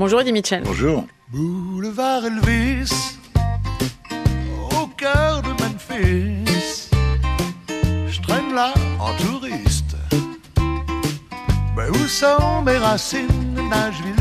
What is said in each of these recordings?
Bonjour Eddie Mitchell. Bonjour. Boulevard Elvis, au cœur de Memphis, je traîne là en touriste. Ben où sont mes racines, Nashville?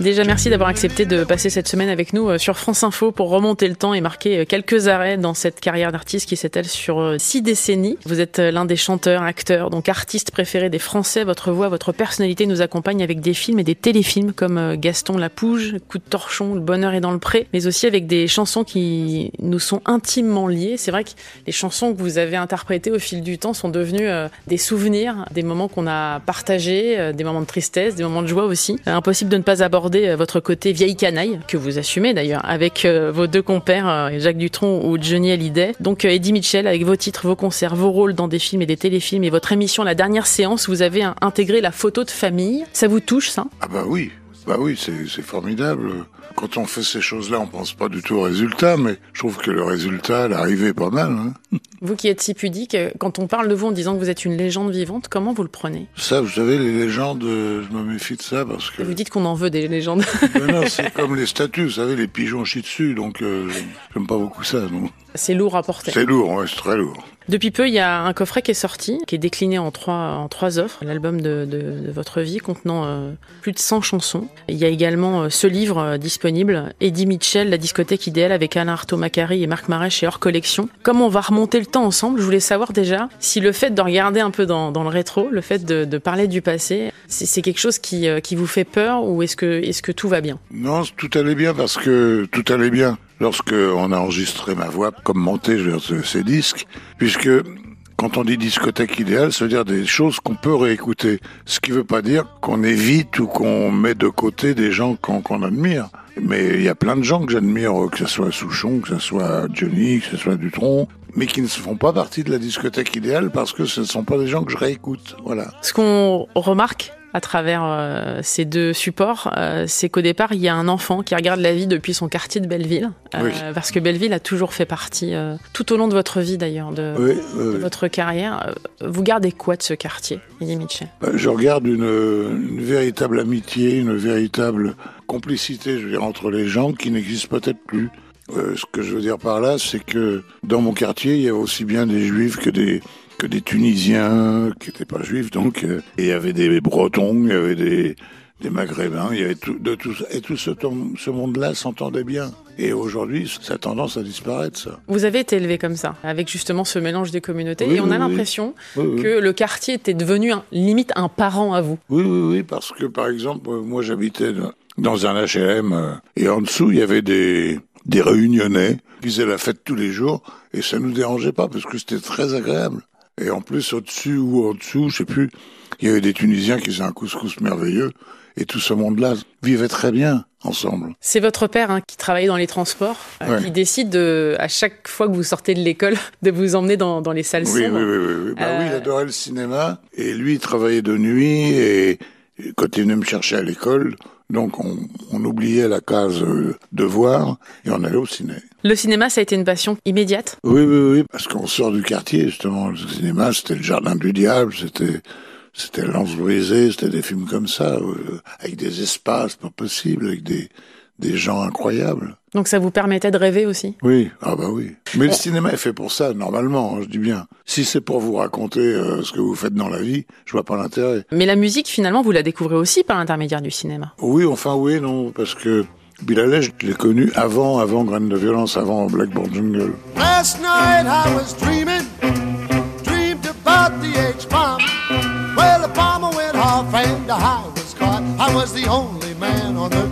Déjà, merci d'avoir accepté de passer cette semaine avec nous euh, sur France Info pour remonter le temps et marquer euh, quelques arrêts dans cette carrière d'artiste qui s'étale sur euh, six décennies. Vous êtes l'un des chanteurs, acteurs, donc artistes préférés des Français. Votre voix, votre personnalité nous accompagne avec des films et des téléfilms comme Gaston Lapouge, Coup de torchon, Le bonheur est dans le pré, mais aussi avec des chansons qui nous sont intimement liées. C'est vrai que les chansons que vous avez interprétées au fil du temps sont devenues des souvenirs, des moments qu'on a partagés, des moments de tristesse, des moments de joie aussi. Impossible de ne pas aborder votre côté vieille canaille, que vous assumez d'ailleurs, avec euh, vos deux compères, euh, Jacques Dutronc ou Johnny Hallyday. Donc euh, Eddie Mitchell, avec vos titres, vos concerts, vos rôles dans des films et des téléfilms et votre émission La Dernière Séance, vous avez intégré la photo de famille. Ça vous touche ça? Ah bah oui, bah oui, c'est formidable. Quand on fait ces choses-là, on pense pas du tout au résultat, mais je trouve que le résultat, l'arrivée est pas mal. Hein. vous qui êtes si pudique, quand on parle de vous en disant que vous êtes une légende vivante, comment vous le prenez? Ça, vous savez, les légendes, je me méfie de ça parce que... Vous dites qu'on en veut des légendes. non, c'est comme les statues, vous savez, les pigeons chient dessus, donc euh, j'aime pas beaucoup ça. C'est lourd à porter. C'est lourd, ouais, c'est très lourd. Depuis peu, il y a un coffret qui est sorti, qui est décliné en trois, en trois offres, l'album de, de, de, votre vie contenant euh, plus de 100 chansons. Il y a également euh, ce livre euh, disponible, Eddie Mitchell, La discothèque idéale avec Alain Artaud Macari et Marc Marais chez Hors Collection. Comme on va remonter le temps ensemble, je voulais savoir déjà si le fait de regarder un peu dans, le rétro, le fait de, parler du passé, c'est quelque chose qui, qui vous fait peur ou est-ce que, tout va bien? Non, tout allait bien parce que tout allait bien lorsque on a enregistré ma voix comme montée ces disques, puisque quand on dit discothèque idéale, ça veut dire des choses qu'on peut réécouter. Ce qui veut pas dire qu'on évite ou qu'on met de côté des gens qu'on admire. Mais il y a plein de gens que j'admire, que ce soit Souchon, que ce soit Johnny, que ce soit Dutronc, mais qui ne font pas partie de la discothèque idéale parce que ce ne sont pas des gens que je réécoute. Voilà. Ce qu'on remarque à travers euh, ces deux supports, euh, c'est qu'au départ, il y a un enfant qui regarde la vie depuis son quartier de Belleville, euh, Oui. parce que Belleville a toujours fait partie, tout au long de votre vie d'ailleurs, de, Oui, de oui. votre carrière. Vous gardez quoi de ce quartier, Eddie Mitchell? Ben, Je regarde une, une véritable amitié, une véritable complicité, je veux dire, entre les gens qui n'existent peut-être plus. Ce que je veux dire par là, c'est que dans mon quartier, il y avait aussi bien des juifs que des que des Tunisiens qui n'étaient pas juifs, donc euh, et il y avait des Bretons, il y avait des des Maghrébins, il y avait tout, de tout et tout ce, ce monde-là s'entendait bien. Et aujourd'hui, ça a tendance à disparaître, ça. Vous avez été élevé comme ça, avec justement ce mélange des communautés, Oui, et on oui, a l'impression Oui, que le quartier était devenu un- limite un parent à vous. Oui, oui, oui, parce que par exemple, euh, moi j'habitais dans- dans un HLM euh, et en dessous il y avait des des réunionnais qui faisaient la fête tous les jours et ça nous dérangeait pas parce que c'était très agréable. Et en plus au-dessus ou en dessous, je sais plus, il y avait des Tunisiens qui faisaient un couscous merveilleux et tout ce monde-là vivait très bien ensemble. C'est votre père hein, qui travaillait dans les transports, euh, Ouais. qui décide de, à chaque fois que vous sortez de l'école, de vous emmener dans, dans les salles Oui, oui, sombres. oui, oui, oui. Bah oui, il Euh, adorait le cinéma et lui il travaillait de nuit et et quand il venait me chercher à l'école, donc on, on oubliait la case euh, devoir et on allait au ciné. Le cinéma, ça a été une passion immédiate? Oui, oui, oui, parce qu'on sort du quartier, justement. Le cinéma, c'était le jardin du diable, c'était, c'était Lance brisée, c'était des films comme ça, euh, avec des espaces pas possibles, avec des, des gens incroyables. Donc ça vous permettait de rêver aussi? Oui, ah bah oui. Mais le cinéma est fait pour ça, normalement, hein, je dis bien. Si c'est pour vous raconter euh, ce que vous faites dans la vie, je vois pas l'intérêt. Mais la musique, finalement, vous la découvrez aussi par l'intermédiaire du cinéma? Oui, enfin oui, non, parce que Bilal, je l'ai connu avant, avant Graine de Violence, avant Blackboard Jungle. Last night I was dreaming, dreamed about the H-bomb. Well, the bomber went off and I was caught. I was the only man on the ground.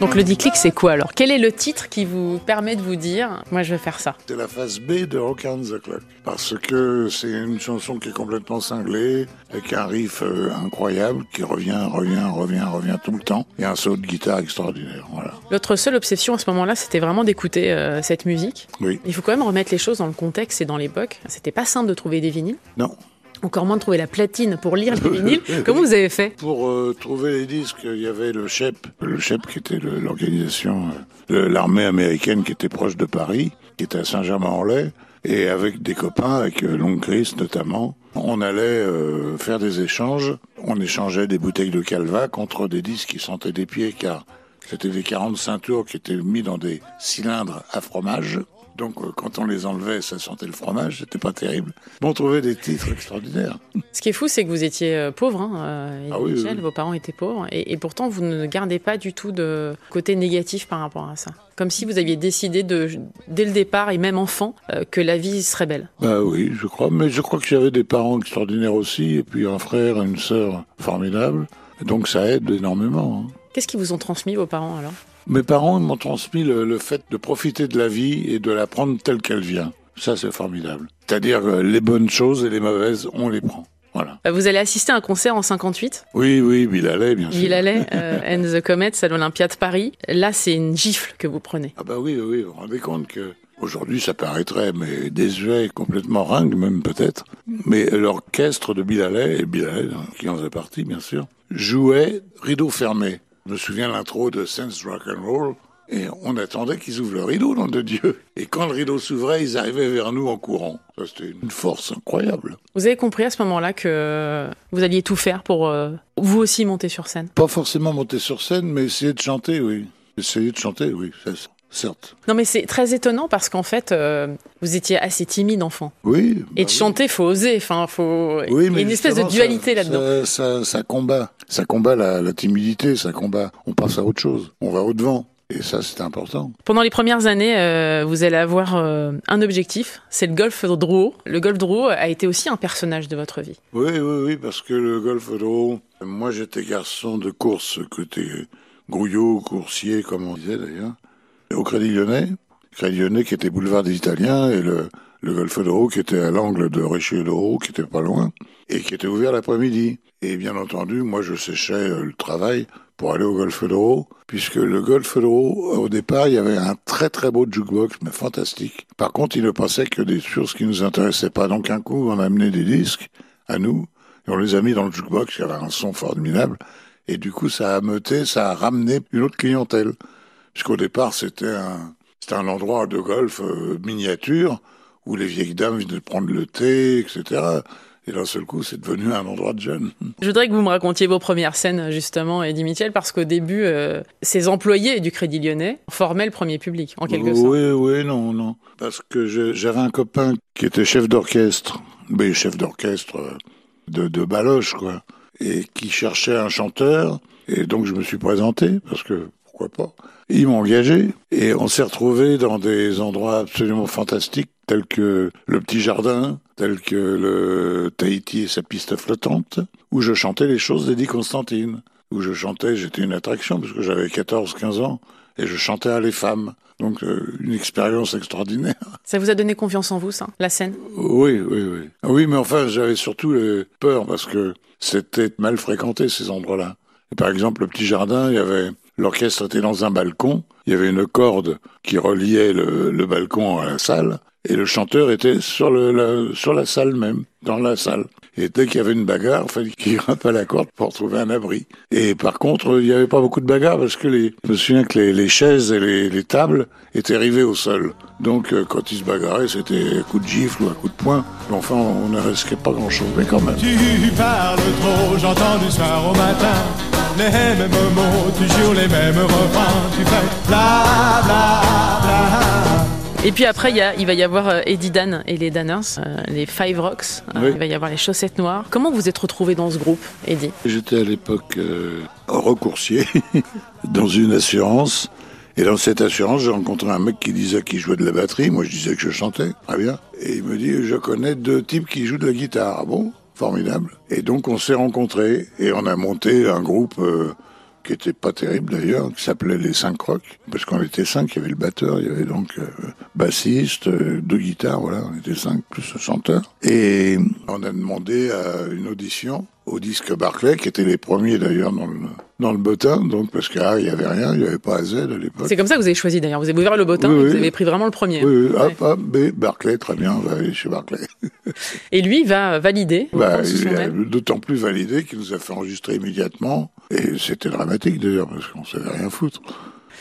Donc le déclic, c'est quoi alors? Quel est le titre qui vous permet de vous dire, moi je vais faire ça C'est la phase B de Rock and the Clock. Parce que c'est une chanson qui est complètement cinglée, avec un riff euh, incroyable qui revient, revient, revient, revient tout le temps. Et un saut de guitare extraordinaire. Voilà. Votre seule obsession à ce moment-là, c'était vraiment d'écouter euh, cette musique. Oui. Il faut quand même remettre les choses dans le contexte et dans l'époque. C'était pas simple de trouver des vinyles. Non. Encore moins de trouver la platine pour lire les vinyles. Comment vous avez fait? Pour euh, trouver les disques, il y avait le CHEP, le CHEP qui était l'organisation euh, de l'armée américaine qui était proche de Paris, qui était à Saint-Germain-en-Laye, et avec des copains, avec euh, Long Chris notamment, on allait euh, faire des échanges. On échangeait des bouteilles de Calva contre des disques qui sentaient des pieds, car c'était des 45 tours qui étaient mis dans des cylindres à fromage. Donc euh, quand on les enlevait, ça sentait le fromage, c'était pas terrible. Mais on trouvait des titres extraordinaires. Ce qui est fou, c'est que vous étiez euh, pauvre, hein, euh, Ah oui, Mitchell, oui. vos parents étaient pauvres, et, et pourtant vous ne gardez pas du tout de côté négatif par rapport à ça. Comme si vous aviez décidé de, dès le départ, et même enfant, que la vie serait belle. Bah oui, je crois. Mais je crois que j'avais des parents extraordinaires aussi, et puis un frère et une sœur formidables. Donc ça aide énormément. hein. Qu'est-ce qu'ils vous ont transmis, vos parents, alors? Mes parents m'ont transmis le, le fait de profiter de la vie et de la prendre telle qu'elle vient. Ça, c'est formidable. C'est-à-dire euh, les bonnes choses et les mauvaises, on les prend. Voilà. Euh, Vous allez assister à un concert en 58, Oui, oui, Bill Haley, bien sûr. Bill Haley euh, and the Comets à l'Olympia de Paris. Là, c'est une gifle que vous prenez. Ah bah oui, oui, vous vous rendez compte que aujourd'hui ça paraîtrait mais désuet, complètement ringue même peut-être. Mais l'orchestre de Bill Haley, et Bill Haley, qui en faisait partie bien sûr, jouait rideau fermé. Je me souviens l'intro de Sense Rock and Roll. Et on attendait qu'ils ouvrent le rideau, nom de Dieu. Et quand le rideau s'ouvrait, ils arrivaient vers nous en courant. Ça, c'était une force incroyable. Vous avez compris à ce moment-là que vous alliez tout faire pour euh, vous aussi monter sur scène? Pas forcément monter sur scène, mais essayer de chanter, oui. Essayer de chanter, oui, ça, certes. Non, mais c'est très étonnant parce qu'en fait, euh, vous étiez assez timide enfant. Oui. Et bah de oui. chanter, faut oser. Enfin, faut. Oui, Il y a une espèce de dualité là-dedans. Ça, ça, ça combat. Ça combat la, la timidité, ça combat. On passe à autre chose. On va au-devant. Et ça, c'est important. Pendant les premières années, euh, vous allez avoir euh, un objectif, c'est le golf Drouot. Le golf Drouot a été aussi un personnage de votre vie. Oui, oui, oui, parce que le golf d'eau, moi j'étais garçon de course, côté grouillot, coursier, comme on disait d'ailleurs, au Crédit Lyonnais. Crédit Lyonnais qui était boulevard des Italiens et le, le golf d'eau qui était à l'angle de Richelieu d'Eau, qui était pas loin, et qui était ouvert l'après-midi. Et bien entendu, moi je séchais euh, le travail pour aller au golf d'eau, puisque le golf d'eau, au départ, il y avait un très très beau jukebox, mais fantastique. Par contre, il ne passait que des choses qui nous intéressaient pas. Donc un coup, on a amené des disques à nous, et on les a mis dans le jukebox, il y avait un son formidable, et du coup, ça a meuté, ça a ramené une autre clientèle. Puisqu'au départ, c'était un, c'était un endroit de golf euh, miniature, où les vieilles dames venaient prendre le thé, etc. Et d'un seul coup, c'est devenu un endroit de jeunes. Je voudrais que vous me racontiez vos premières scènes, justement, Eddie Mitchell, parce qu'au début, euh, ces employés du Crédit Lyonnais formaient le premier public, en quelque sorte. Oui, oui, non, non. Parce que je- j'avais un copain qui était chef d'orchestre, mais chef d'orchestre euh, de, de Baloche, quoi, et qui cherchait un chanteur. Et donc je me suis présenté, parce que pourquoi pas. Ils m'ont engagé, et on s'est retrouvés dans des endroits absolument fantastiques, tels que le Petit Jardin, tels que le Tahiti et sa piste flottante, où je chantais les choses d'Eddie Constantine. Où je chantais, j'étais une attraction, parce que j'avais 14-15 ans, et je chantais à les femmes. Donc euh, une expérience extraordinaire. Ça vous a donné confiance en vous, ça, la scène? Oui, oui, oui. Oui, mais enfin, j'avais surtout peur parce que c'était mal fréquenté ces endroits-là. Par exemple, le petit jardin, il y avait l'orchestre était dans un balcon, il y avait une corde qui reliait le, balcon à la salle, et le chanteur était sur la, salle même, dans la salle. Et dès qu'il y avait une bagarre, il fallait qu'il grimpe à la corde pour trouver un abri. Et par contre, il n'y avait pas beaucoup de bagarres parce que les, je me souviens que les, chaises et les, les tables étaient rivées au sol. Donc, euh, quand ils se bagarraient, c'était un coup de gifle ou un coup de poing. Enfin, on ne risquait pas grand-chose, mais quand même. Tu parles trop, j'entends du soir au matin les mêmes mots, toujours les mêmes refrains. Tu fais bla bla bla. Et puis après, il, y a- il va y avoir euh, Eddie Dan et les Danners, euh, les Five Rocks. Euh, Oui. Il va y avoir les Chaussettes Noires. Comment vous êtes retrouvé dans ce groupe, Eddie? J'étais à l'époque euh, recoursier dans une assurance. Et dans cette assurance, j'ai rencontré un mec qui disait qu'il jouait de la batterie. Moi, je disais que je chantais. Très bien. Et il me dit, je connais deux types qui jouent de la guitare. Ah bon? Formidable. Et donc, on s'est rencontrés et on a monté un groupe euh, qui était pas terrible d'ailleurs, qui s'appelait les Cinq Rocs. Parce qu'on était cinq, il y avait le batteur, il y avait donc euh, bassiste, euh, deux guitares, voilà, on était cinq, plus le chanteur. Et on a demandé à une audition au disque Barclay, qui étaient les premiers d'ailleurs dans le, dans le bottin, donc parce qu'il n'y avait rien, il n'y avait pas AZ à l'époque. C'est comme ça que vous avez choisi d'ailleurs. Vous avez ouvert le bottin Oui, et oui. vous avez pris vraiment le premier. Oui, hop, hop, B, Barclay, très bien, on va aller chez Barclay. Et lui va valider. Bah, il d'autant plus validé qu'il nous a fait enregistrer immédiatement. Et c'était dramatique d'ailleurs, parce qu'on savait rien foutre.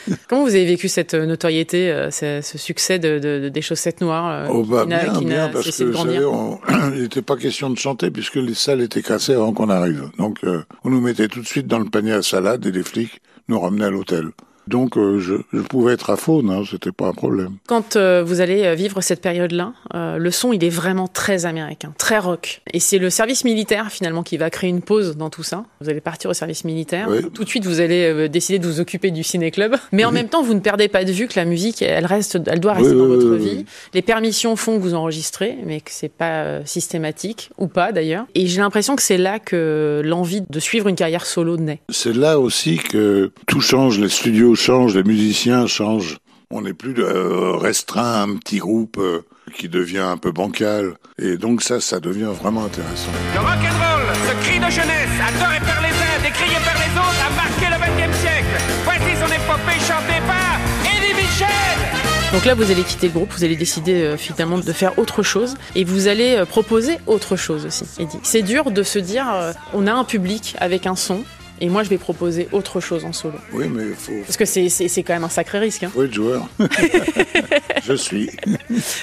Comment vous avez vécu cette euh, notoriété, euh, ce, ce succès de, de- de- des chaussettes noires euh, Oh bah bien, bien, parce que vous savez, on- il n'était pas question de chanter puisque les salles étaient cassées avant qu'on arrive. Donc euh, on nous mettait tout de suite dans le panier à salade et les flics nous ramenaient à l'hôtel. Donc euh, je, je pouvais être à faune, hein, c'était pas un problème. Quand euh, vous allez euh, vivre cette période-là, euh, le son il est vraiment très américain, très rock. Et c'est le service militaire finalement qui va créer une pause dans tout ça. Vous allez partir au service militaire. Oui. Tout de suite vous allez décider de vous occuper du ciné-club. Mais en Oui. même temps vous ne perdez pas de vue que la musique elle reste, elle doit rester Oui, dans votre vie. Les permissions font que vous enregistrez, mais que c'est pas systématique ou pas d'ailleurs. Et j'ai l'impression que c'est là que l'envie de suivre une carrière solo naît. C'est là aussi que tout change, les studios changent, les musiciens changent. On n'est plus euh, restreint à un petit groupe euh, qui devient un peu bancal. Et donc ça, ça devient vraiment intéressant. Le rock'n'roll, ce cri de jeunesse, adoré par les uns, décrié par les autres, a marqué le XXe siècle. Voici son épopée chantée par Eddie Mitchell. Donc là, vous allez quitter le groupe, vous allez décider euh, finalement de faire autre chose et vous allez euh, proposer autre chose aussi, Eddie. C'est dur de se dire, euh, on a un public avec un son et moi je vais proposer autre chose en solo. Oui, mais il faut, Parce que c'est- c'est c'est quand même un sacré risque. hein. faut être joueur. je suis.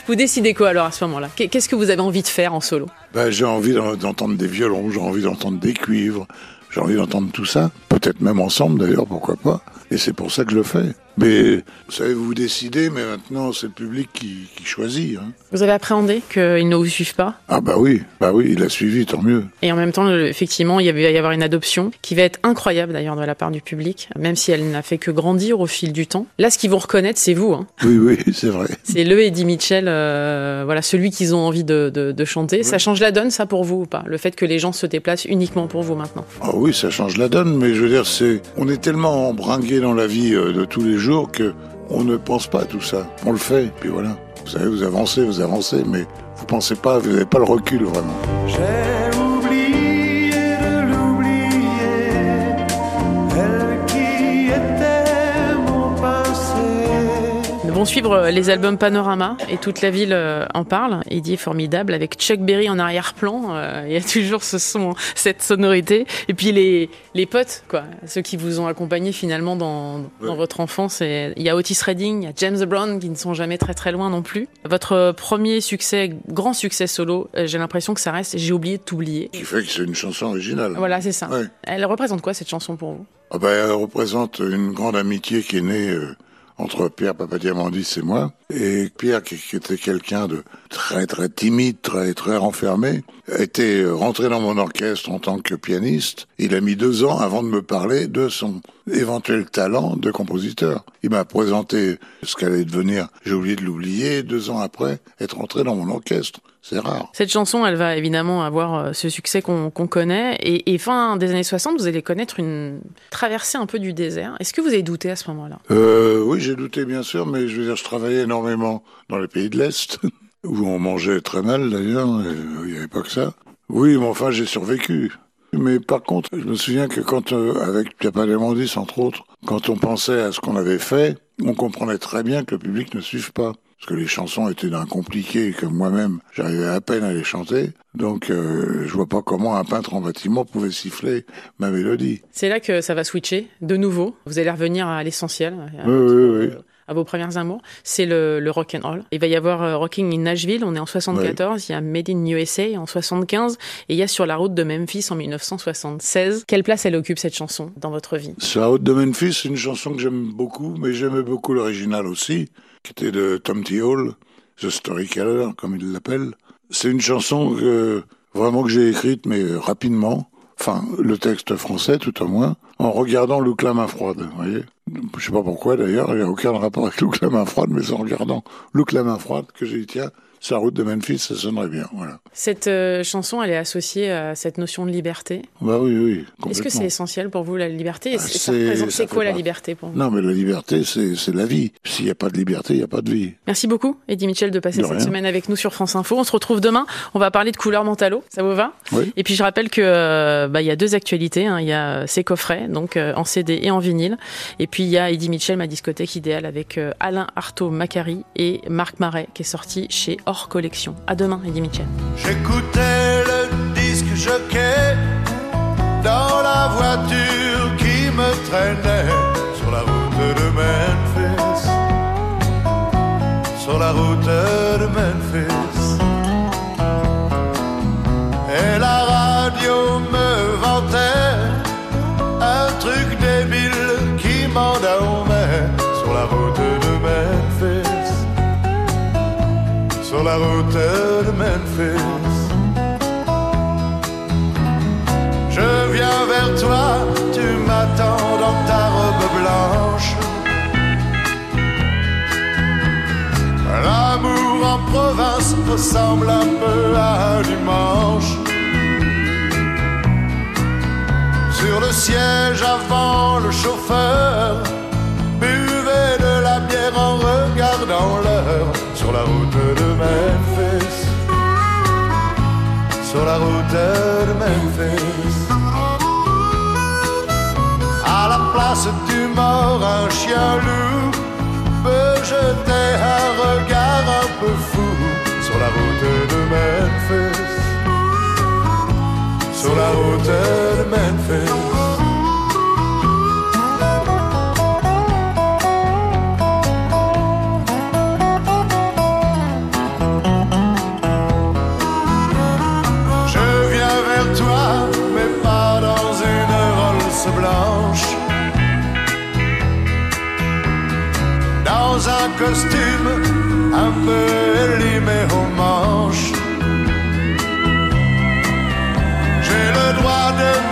Vous décidez quoi alors à ce moment-là? Qu'est- Qu'est-ce que vous avez envie de faire en solo? Ben, j'ai envie d'en- d'entendre des violons, j'ai envie d'entendre des cuivres, j'ai envie d'entendre tout ça. Peut-être même ensemble d'ailleurs, pourquoi pas. Et c'est pour ça que je le fais. Mais vous savez, vous décidez, mais maintenant c'est le public qui, qui choisit. hein. Vous avez appréhendé qu'ils ne vous suivent pas? Ah bah oui, bah oui, il a suivi, tant mieux. et en même temps, effectivement, il y va y avoir une adoption qui va être incroyable d'ailleurs de la part du public, même si elle n'a fait que grandir au fil du temps. Là, ce qu'ils vont reconnaître, c'est vous. Hein. Oui, oui, c'est vrai. C'est le Eddie Mitchell, euh, voilà, celui qu'ils ont envie de, de, de chanter. Ça change la donne, ça, pour vous ou pas? Le fait que les gens se déplacent uniquement pour vous maintenant? Ah oui, ça change la donne, mais je veux dire, c'est, on est tellement embringué dans la vie euh, de tous les jours que on ne pense pas à tout ça. On le fait, puis voilà. Vous savez, vous avancez, vous avancez, mais vous pensez pas, vous n'avez pas le recul vraiment. Vont suivre euh, les albums Panorama et toute la ville euh, en parle. Eddie est formidable avec Chuck Berry en arrière-plan. euh, Il y a toujours ce son, cette sonorité. Et puis les, les potes, quoi, ceux qui vous ont accompagné finalement dans, dans Ouais. votre enfance. Et Il y a Otis Redding, il y a James Brown qui ne sont jamais très très loin non plus. Votre premier succès, grand succès solo, j'ai l'impression que ça reste J'ai oublié de t'oublier. Qui fait que c'est une chanson originale. Voilà, c'est ça. Ouais. Elle représente quoi cette chanson pour vous? Ah ben, elle représente une grande amitié qui est née euh, entre Pierre Papadiamandis et moi. Et Pierre, qui, qui était quelqu'un de très très timide, très très renfermé, était rentré dans mon orchestre en tant que pianiste. Il a mis deux ans avant de me parler de son éventuel talent de compositeur. Il m'a présenté ce qu'allait devenir, j'ai oublié de l'oublier, deux ans après, être rentré dans mon orchestre. C'est rare. Cette chanson, elle va évidemment avoir euh, ce succès qu'on qu'on connaît. Et, et fin des années 60, vous allez connaître une traversée un peu du désert. Est-ce que vous avez douté à ce moment-là? Euh, oui, j'ai douté bien sûr, mais je veux dire, je travaillais énormément dans les pays de l'Est, où on mangeait très mal d'ailleurs, euh, il n'y avait pas que ça. Oui, mais enfin, j'ai survécu. Mais par contre, je me souviens que quand, euh, avec Papademandis entre autres, quand on pensait à ce qu'on avait fait, on comprenait très bien que le public ne suive pas. Parce que les chansons étaient d'un compliqué que moi-même, j'arrivais à peine à les chanter. Donc, euh, je vois pas comment un peintre en bâtiment pouvait siffler ma mélodie. C'est là que ça va switcher de nouveau. Vous allez revenir à l'essentiel, Oui, oui, oui. À vos premières amours. C'est le, rock and roll. Il va y avoir euh, Rocking in Nashville. On est en 74. Il y a Made in USA en 75. Et il y a Sur la route de Memphis en 1976. Quelle place elle occupe cette chanson dans votre vie? Sur la route de Memphis, c'est une chanson que j'aime beaucoup, mais j'aimais beaucoup l'original aussi, qui était de Tom T. Hall, The Storyteller, comme il l'appelle. C'est une chanson que, vraiment que j'ai écrite, mais rapidement, enfin, le texte français tout au moins, en regardant Look la main froide, vous voyez. Je sais pas pourquoi d'ailleurs, il n'y a aucun rapport avec Look la main froide, mais en regardant Look la main froide que j'ai dit, tiens, Sa route de Memphis, ça sonnerait bien, voilà. Cette euh, chanson, elle est associée à cette notion de liberté? Bah oui, oui, Est-ce que c'est essentiel pour vous la liberté? Ah, c'est- quoi la liberté pour vous? Non, mais la liberté, c'est la vie. S'il n'y a pas de liberté, il n'y a pas de vie. Merci beaucoup, Eddie Mitchell, de passer De cette semaine avec nous sur France Info. On se retrouve demain. On va parler de couleur mentalo. Ça vous va? Oui. Et puis je rappelle que euh, bah, il y a deux actualités. hein. Il y a euh, ces coffrets, donc euh, en CD et en vinyle. Et puis il y a Eddie Mitchell, ma discothèque idéale, avec euh, Alain Artaud Macari et Marc Marais, qui est sorti chez Collection. À demain, Eddie Mitchell. J'écoutais le disque jockey dans la voiture qui me traînait sur la route de Memphis. Sur la route de Memphis. La route de Memphis. Je viens vers toi, tu m'attends dans ta robe blanche. L'amour en province ressemble un peu à un dimanche. Sur le siège avant le chauffeur buvait de la bière en regardant l'heure sur la route Memphis. Sur la route de Memphis. À la place du mort, un chien costume un peu élimé aux manches. J'ai le droit de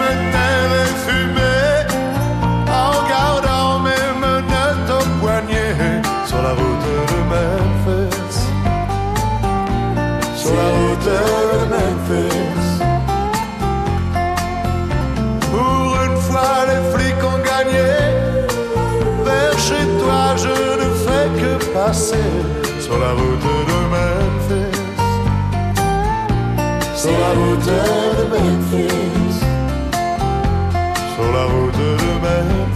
sur la route de Memphis. Sur la route de Memphis. Sur la route de Memphis.